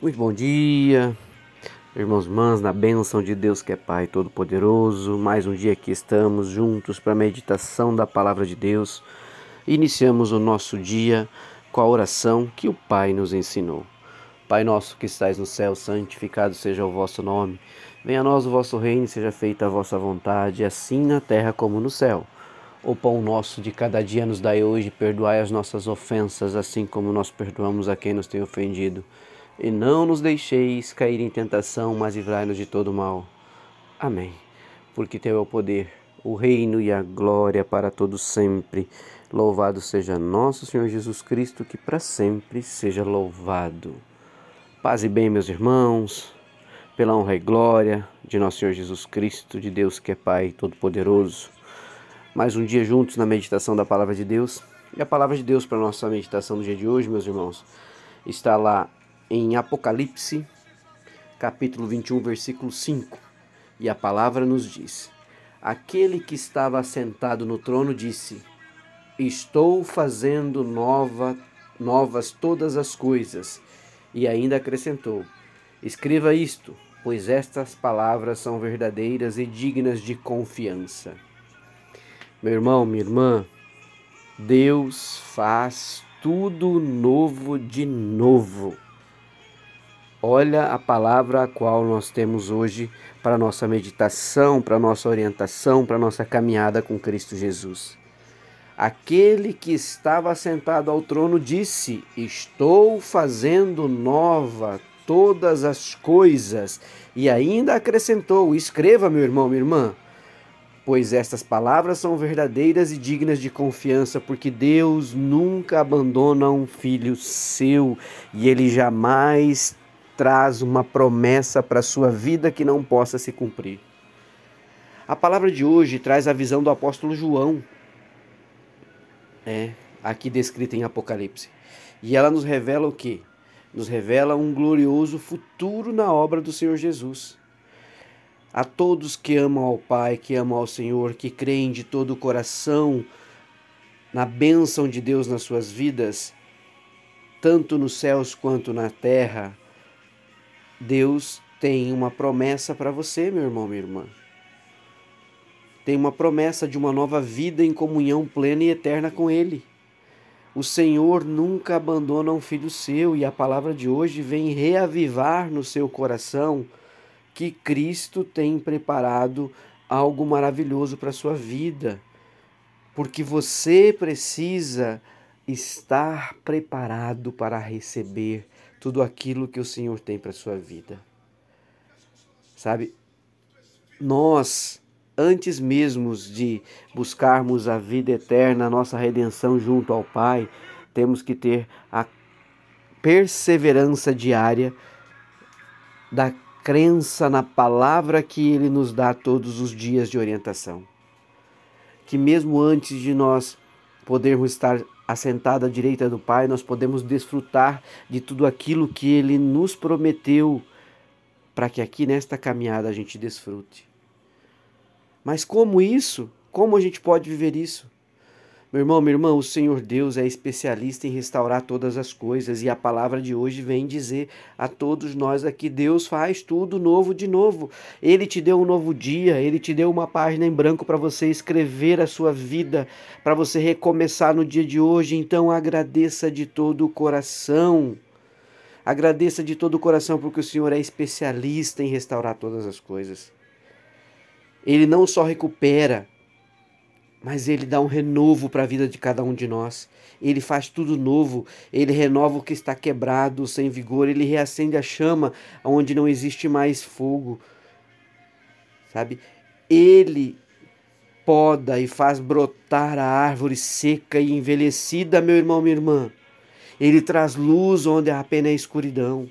Muito bom dia, irmãos e irmãs, na bênção de Deus que é Pai Todo-Poderoso. Mais um dia que estamos juntos para a meditação da Palavra de Deus. Iniciamos o nosso dia com a oração que o Pai nos ensinou. Pai nosso que estais no céu, santificado seja o vosso nome. Venha a nós o vosso reino, seja feita a vossa vontade, assim na terra como no céu. O pão nosso de cada dia nos dai hoje, perdoai as nossas ofensas, assim como nós perdoamos a quem nos tem ofendido e não nos deixeis cair em tentação, mas livrai-nos de todo mal. Amém. Porque teu é o poder, o reino e a glória para todos sempre. Louvado seja nosso Senhor Jesus Cristo, que para sempre seja louvado. Paz e bem, meus irmãos, pela honra e glória de nosso Senhor Jesus Cristo, de Deus que é Pai Todo-Poderoso. Mais um dia juntos na meditação da Palavra de Deus. E a Palavra de Deus para a nossa meditação do dia de hoje, meus irmãos, está lá em Apocalipse, capítulo 21, versículo 5. E a palavra nos diz: Aquele que estava assentado no trono disse: Estou fazendo nova, novas todas as coisas. E ainda acrescentou: Escreva isto, pois estas palavras são verdadeiras e dignas de confiança. Meu irmão, minha irmã, Deus faz tudo novo de novo. Olha a palavra a qual nós temos hoje para nossa meditação, para nossa orientação, para nossa caminhada com Cristo Jesus. Aquele que estava sentado ao trono disse: Estou fazendo nova todas as coisas. E ainda acrescentou: Escreva, meu irmão, minha irmã, pois estas palavras são verdadeiras e dignas de confiança, porque Deus nunca abandona um filho seu e ele jamais traz uma promessa para a sua vida que não possa se cumprir. A palavra de hoje traz a visão do apóstolo João, é, aqui descrita em Apocalipse. E ela nos revela o que? Nos revela um glorioso futuro na obra do Senhor Jesus. A todos que amam ao Pai, que amam ao Senhor, que creem de todo o coração na bênção de Deus nas suas vidas, tanto nos céus quanto na terra, Deus tem uma promessa para você, meu irmão, minha irmã. Tem uma promessa de uma nova vida em comunhão plena e eterna com Ele. O Senhor nunca abandona um filho seu e a palavra de hoje vem reavivar no seu coração que Cristo tem preparado algo maravilhoso para a sua vida. Porque você precisa estar preparado para receber tudo aquilo que o Senhor tem para a sua vida. Sabe, nós, antes mesmo de buscarmos a vida eterna, a nossa redenção junto ao Pai, temos que ter a perseverança diária da crença na palavra que Ele nos dá todos os dias de orientação. Que mesmo antes de nós podermos estar assentado à direita do Pai, nós podemos desfrutar de tudo aquilo que Ele nos prometeu, para que aqui nesta caminhada a gente desfrute. Mas como isso? Como a gente pode viver isso? Meu irmão, minha irmã, o Senhor Deus é especialista em restaurar todas as coisas e a palavra de hoje vem dizer a todos nós aqui: Deus faz tudo novo de novo. Ele te deu um novo dia, ele te deu uma página em branco para você escrever a sua vida, para você recomeçar no dia de hoje. Então agradeça de todo o coração. Agradeça de todo o coração porque o Senhor é especialista em restaurar todas as coisas. Ele não só recupera, mas ele dá um renovo para a vida de cada um de nós. Ele faz tudo novo, ele renova o que está quebrado, sem vigor, ele reacende a chama onde não existe mais fogo. Sabe? Ele poda e faz brotar a árvore seca e envelhecida, meu irmão, minha irmã. Ele traz luz onde apenas é escuridão.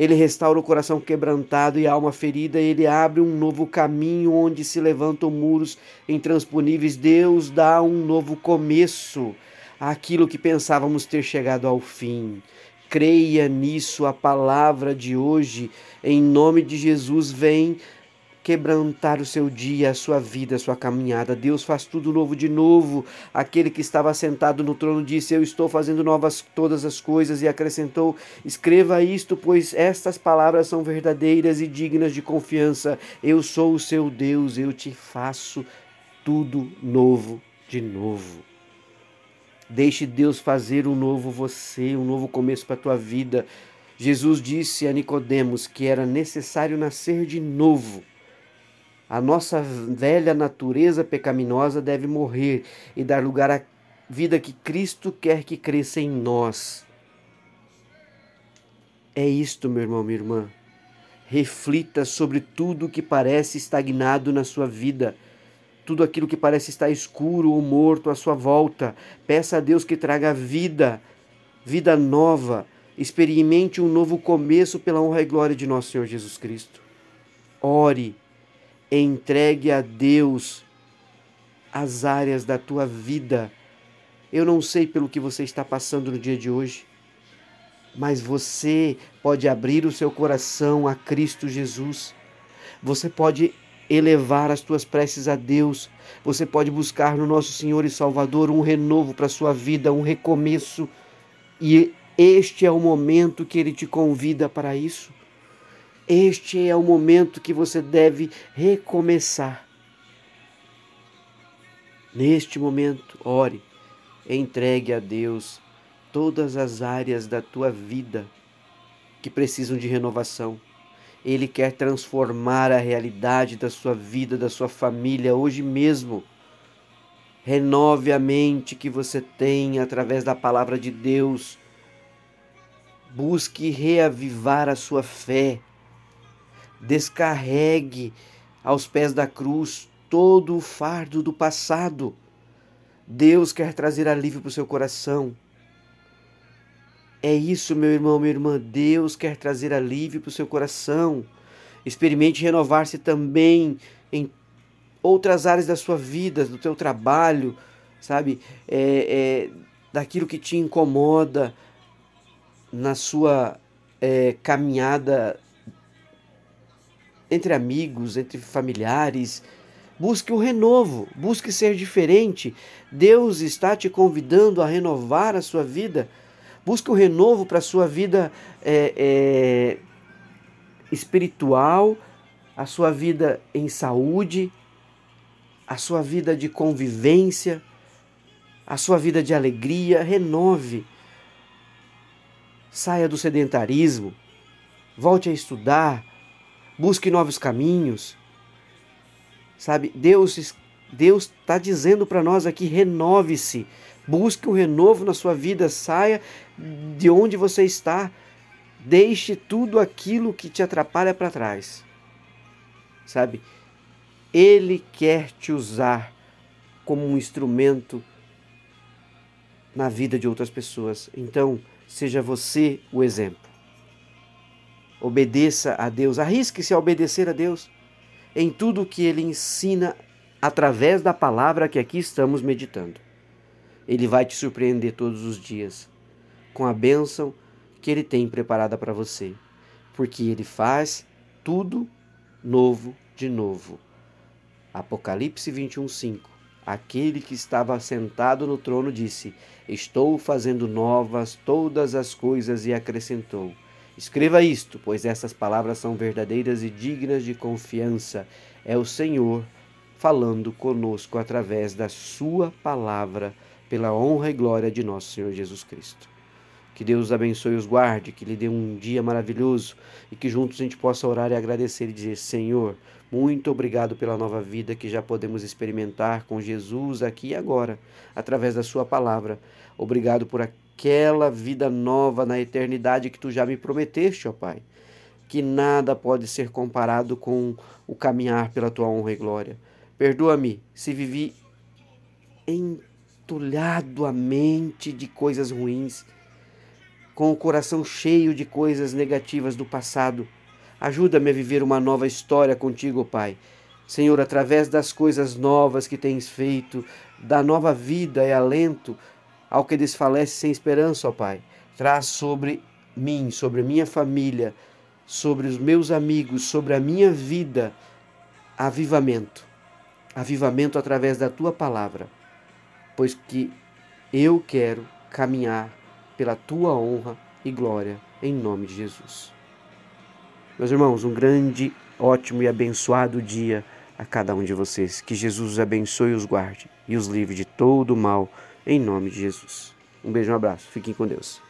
Ele restaura o coração quebrantado e a alma ferida, ele abre um novo caminho onde se levantam muros intransponíveis. Deus dá um novo começo àquilo que pensávamos ter chegado ao fim. Creia nisso, a palavra de hoje, em nome de Jesus, vem quebrantar o seu dia, a sua vida, a sua caminhada. Deus faz tudo novo de novo. Aquele que estava sentado no trono disse: Eu estou fazendo novas todas as coisas, e acrescentou: Escreva isto, pois estas palavras são verdadeiras e dignas de confiança. Eu sou o seu Deus, eu te faço tudo novo de novo. Deixe Deus fazer um novo você, um novo começo para a tua vida. Jesus disse a Nicodemos que era necessário nascer de novo. A nossa velha natureza pecaminosa deve morrer e dar lugar à vida que Cristo quer que cresça em nós. É isto, meu irmão, minha irmã. Reflita sobre tudo que parece estagnado na sua vida tudo aquilo que parece estar escuro ou morto à sua volta. Peça a Deus que traga vida, vida nova. Experimente um novo começo pela honra e glória de nosso Senhor Jesus Cristo. Ore, entregue a Deus as áreas da tua vida. Eu não sei pelo que você está passando no dia de hoje, mas você pode abrir o seu coração a Cristo Jesus. Você pode elevar as tuas preces a Deus. Você pode buscar no nosso Senhor e Salvador um renovo para a sua vida, um recomeço. E este é o momento que Ele te convida para isso. Este é o momento que você deve recomeçar. Neste momento, ore, entregue a Deus todas as áreas da tua vida que precisam de renovação ele quer transformar a realidade da sua vida, da sua família hoje mesmo. Renove a mente que você tem através da palavra de Deus. Busque reavivar a sua fé. Descarregue aos pés da cruz todo o fardo do passado. Deus quer trazer alívio para o seu coração. É isso, meu irmão, minha irmã. Deus quer trazer alívio para o seu coração. Experimente renovar-se também em outras áreas da sua vida, do teu trabalho, sabe? É, é, daquilo que te incomoda na sua é, caminhada entre amigos, entre familiares. Busque o renovo, busque ser diferente. Deus está te convidando a renovar a sua vida Busque o renovo para a sua vida é, é, espiritual, a sua vida em saúde, a sua vida de convivência, a sua vida de alegria. Renove. Saia do sedentarismo. Volte a estudar. Busque novos caminhos. Sabe, Deus Deus está dizendo para nós aqui: renove-se. Busque um renovo na sua vida, saia de onde você está. Deixe tudo aquilo que te atrapalha para trás. Sabe? Ele quer te usar como um instrumento na vida de outras pessoas. Então, seja você o exemplo. Obedeça a Deus, arrisque-se a obedecer a Deus em tudo que ele ensina através da palavra que aqui estamos meditando. Ele vai te surpreender todos os dias com a bênção que Ele tem preparada para você, porque Ele faz tudo novo de novo. Apocalipse 21, 5 Aquele que estava sentado no trono disse: Estou fazendo novas todas as coisas, e acrescentou: Escreva isto, pois essas palavras são verdadeiras e dignas de confiança. É o Senhor falando conosco através da Sua palavra pela honra e glória de nosso Senhor Jesus Cristo. Que Deus os abençoe e os guarde, que lhe dê um dia maravilhoso e que juntos a gente possa orar e agradecer e dizer: Senhor, muito obrigado pela nova vida que já podemos experimentar com Jesus aqui e agora, através da Sua palavra. Obrigado por aquela vida nova na eternidade que tu já me prometeste, ó Pai. Que nada pode ser comparado com o caminhar pela tua honra e glória. Perdoa-me se vivi entulhado a mente de coisas ruins, com o coração cheio de coisas negativas do passado. Ajuda-me a viver uma nova história contigo, Pai. Senhor, através das coisas novas que tens feito, da nova vida e alento ao que desfalece sem esperança, ó Pai. Traz sobre mim, sobre minha família, sobre os meus amigos, sobre a minha vida, avivamento. Avivamento através da tua palavra, pois que eu quero caminhar pela tua honra e glória, em nome de Jesus. Meus irmãos, um grande, ótimo e abençoado dia a cada um de vocês. Que Jesus os abençoe e os guarde e os livre de todo o mal, em nome de Jesus. Um beijo, um abraço. Fiquem com Deus.